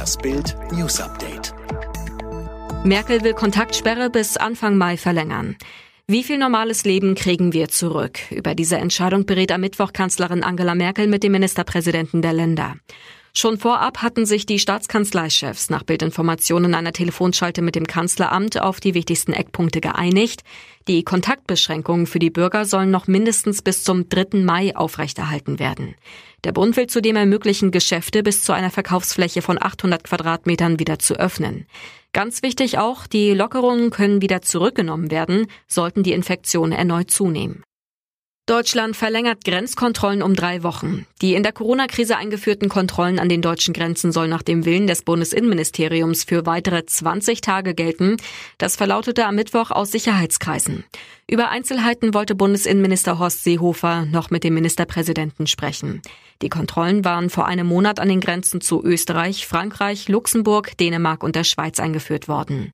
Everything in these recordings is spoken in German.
Das Bild News Update. Merkel will Kontaktsperre bis Anfang Mai verlängern. Wie viel normales Leben kriegen wir zurück? Über diese Entscheidung berät am Mittwoch Kanzlerin Angela Merkel mit dem Ministerpräsidenten der Länder. Schon vorab hatten sich die Staatskanzleichefs nach Bildinformationen einer Telefonschalte mit dem Kanzleramt auf die wichtigsten Eckpunkte geeinigt. Die Kontaktbeschränkungen für die Bürger sollen noch mindestens bis zum 3. Mai aufrechterhalten werden. Der Bund will zudem ermöglichen, Geschäfte bis zu einer Verkaufsfläche von 800 Quadratmetern wieder zu öffnen. Ganz wichtig auch, die Lockerungen können wieder zurückgenommen werden, sollten die Infektionen erneut zunehmen. Deutschland verlängert Grenzkontrollen um drei Wochen. Die in der Corona-Krise eingeführten Kontrollen an den deutschen Grenzen sollen nach dem Willen des Bundesinnenministeriums für weitere 20 Tage gelten. Das verlautete am Mittwoch aus Sicherheitskreisen. Über Einzelheiten wollte Bundesinnenminister Horst Seehofer noch mit dem Ministerpräsidenten sprechen. Die Kontrollen waren vor einem Monat an den Grenzen zu Österreich, Frankreich, Luxemburg, Dänemark und der Schweiz eingeführt worden.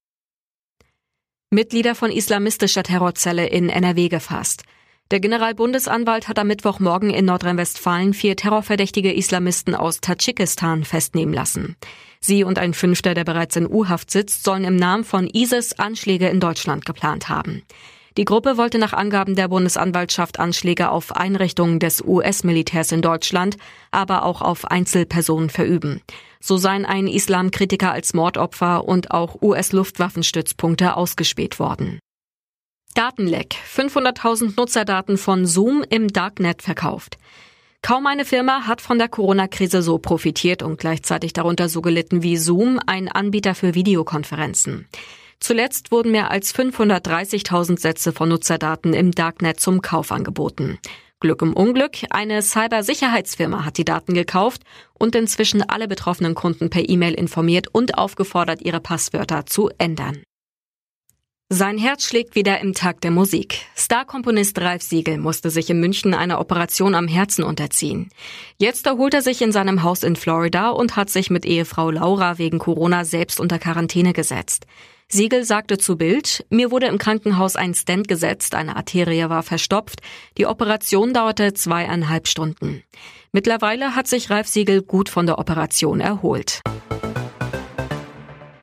Mitglieder von islamistischer Terrorzelle in NRW gefasst. Der Generalbundesanwalt hat am Mittwochmorgen in Nordrhein-Westfalen vier terrorverdächtige Islamisten aus Tadschikistan festnehmen lassen. Sie und ein Fünfter, der bereits in U-Haft sitzt, sollen im Namen von ISIS Anschläge in Deutschland geplant haben. Die Gruppe wollte nach Angaben der Bundesanwaltschaft Anschläge auf Einrichtungen des US-Militärs in Deutschland, aber auch auf Einzelpersonen verüben. So seien ein Islamkritiker als Mordopfer und auch US-Luftwaffenstützpunkte ausgespäht worden. Datenleck. 500.000 Nutzerdaten von Zoom im Darknet verkauft. Kaum eine Firma hat von der Corona-Krise so profitiert und gleichzeitig darunter so gelitten wie Zoom, ein Anbieter für Videokonferenzen. Zuletzt wurden mehr als 530.000 Sätze von Nutzerdaten im Darknet zum Kauf angeboten. Glück im Unglück, eine Cybersicherheitsfirma hat die Daten gekauft und inzwischen alle betroffenen Kunden per E-Mail informiert und aufgefordert, ihre Passwörter zu ändern. Sein Herz schlägt wieder im Takt der Musik. Starkomponist Ralf Siegel musste sich in München einer Operation am Herzen unterziehen. Jetzt erholt er sich in seinem Haus in Florida und hat sich mit Ehefrau Laura wegen Corona selbst unter Quarantäne gesetzt. Siegel sagte zu Bild, mir wurde im Krankenhaus ein Stent gesetzt, eine Arterie war verstopft, die Operation dauerte zweieinhalb Stunden. Mittlerweile hat sich Ralf Siegel gut von der Operation erholt.